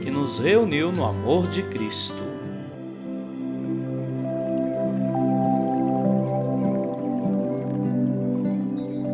que nos reuniu no amor de Cristo.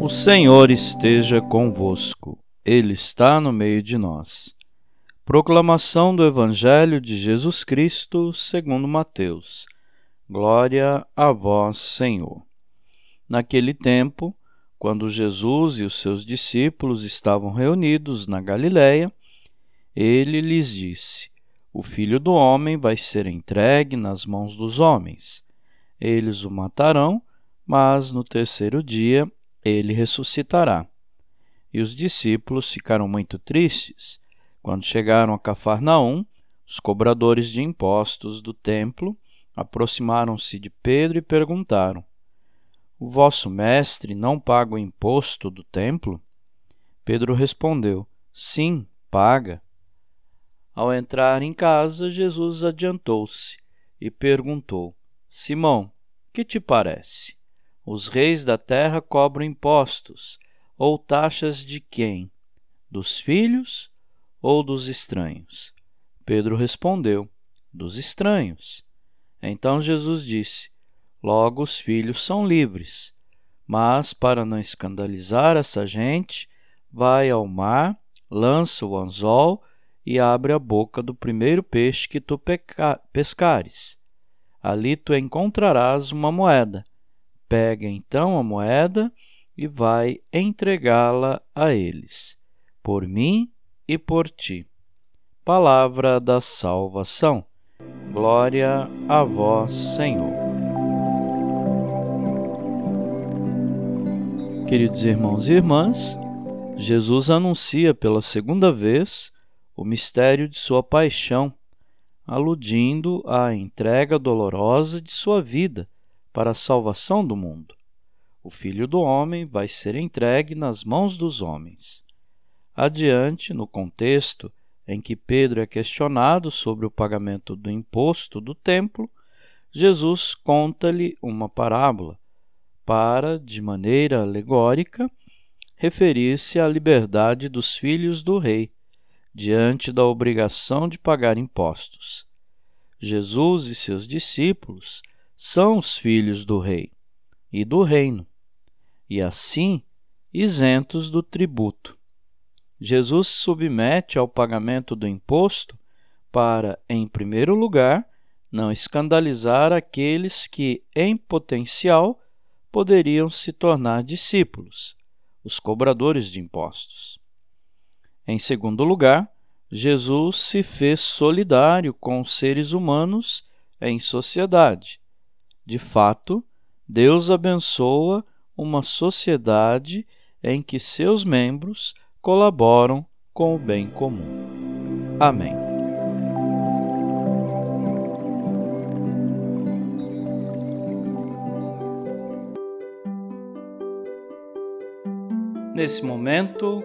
O Senhor esteja convosco, Ele está no meio de nós. Proclamação do Evangelho de Jesus Cristo, segundo Mateus. Glória a vós, Senhor. Naquele tempo, quando Jesus e os seus discípulos estavam reunidos na Galiléia, ele lhes disse: O filho do homem vai ser entregue nas mãos dos homens. Eles o matarão, mas no terceiro dia ele ressuscitará. E os discípulos ficaram muito tristes. Quando chegaram a Cafarnaum, os cobradores de impostos do templo aproximaram-se de Pedro e perguntaram: O vosso mestre não paga o imposto do templo? Pedro respondeu: Sim, paga. Ao entrar em casa, Jesus adiantou-se e perguntou: Simão, que te parece? Os reis da terra cobram impostos ou taxas de quem? Dos filhos ou dos estranhos? Pedro respondeu: Dos estranhos. Então Jesus disse: Logo os filhos são livres. Mas, para não escandalizar essa gente, vai ao mar, lança o anzol e abre a boca do primeiro peixe que tu pescares. Ali tu encontrarás uma moeda. Pega então a moeda e vai entregá-la a eles, por mim e por ti. Palavra da salvação. Glória a vós, Senhor. Queridos irmãos e irmãs, Jesus anuncia pela segunda vez o mistério de sua paixão, aludindo à entrega dolorosa de sua vida para a salvação do mundo. O Filho do Homem vai ser entregue nas mãos dos homens. Adiante, no contexto em que Pedro é questionado sobre o pagamento do imposto do templo, Jesus conta-lhe uma parábola para, de maneira alegórica, referir-se à liberdade dos filhos do rei diante da obrigação de pagar impostos. Jesus e seus discípulos são os filhos do rei e do reino, e assim isentos do tributo. Jesus se submete ao pagamento do imposto para, em primeiro lugar, não escandalizar aqueles que, em potencial, poderiam se tornar discípulos, os cobradores de impostos. Em segundo lugar, Jesus se fez solidário com os seres humanos em sociedade. De fato, Deus abençoa uma sociedade em que seus membros colaboram com o bem comum. Amém. Nesse momento,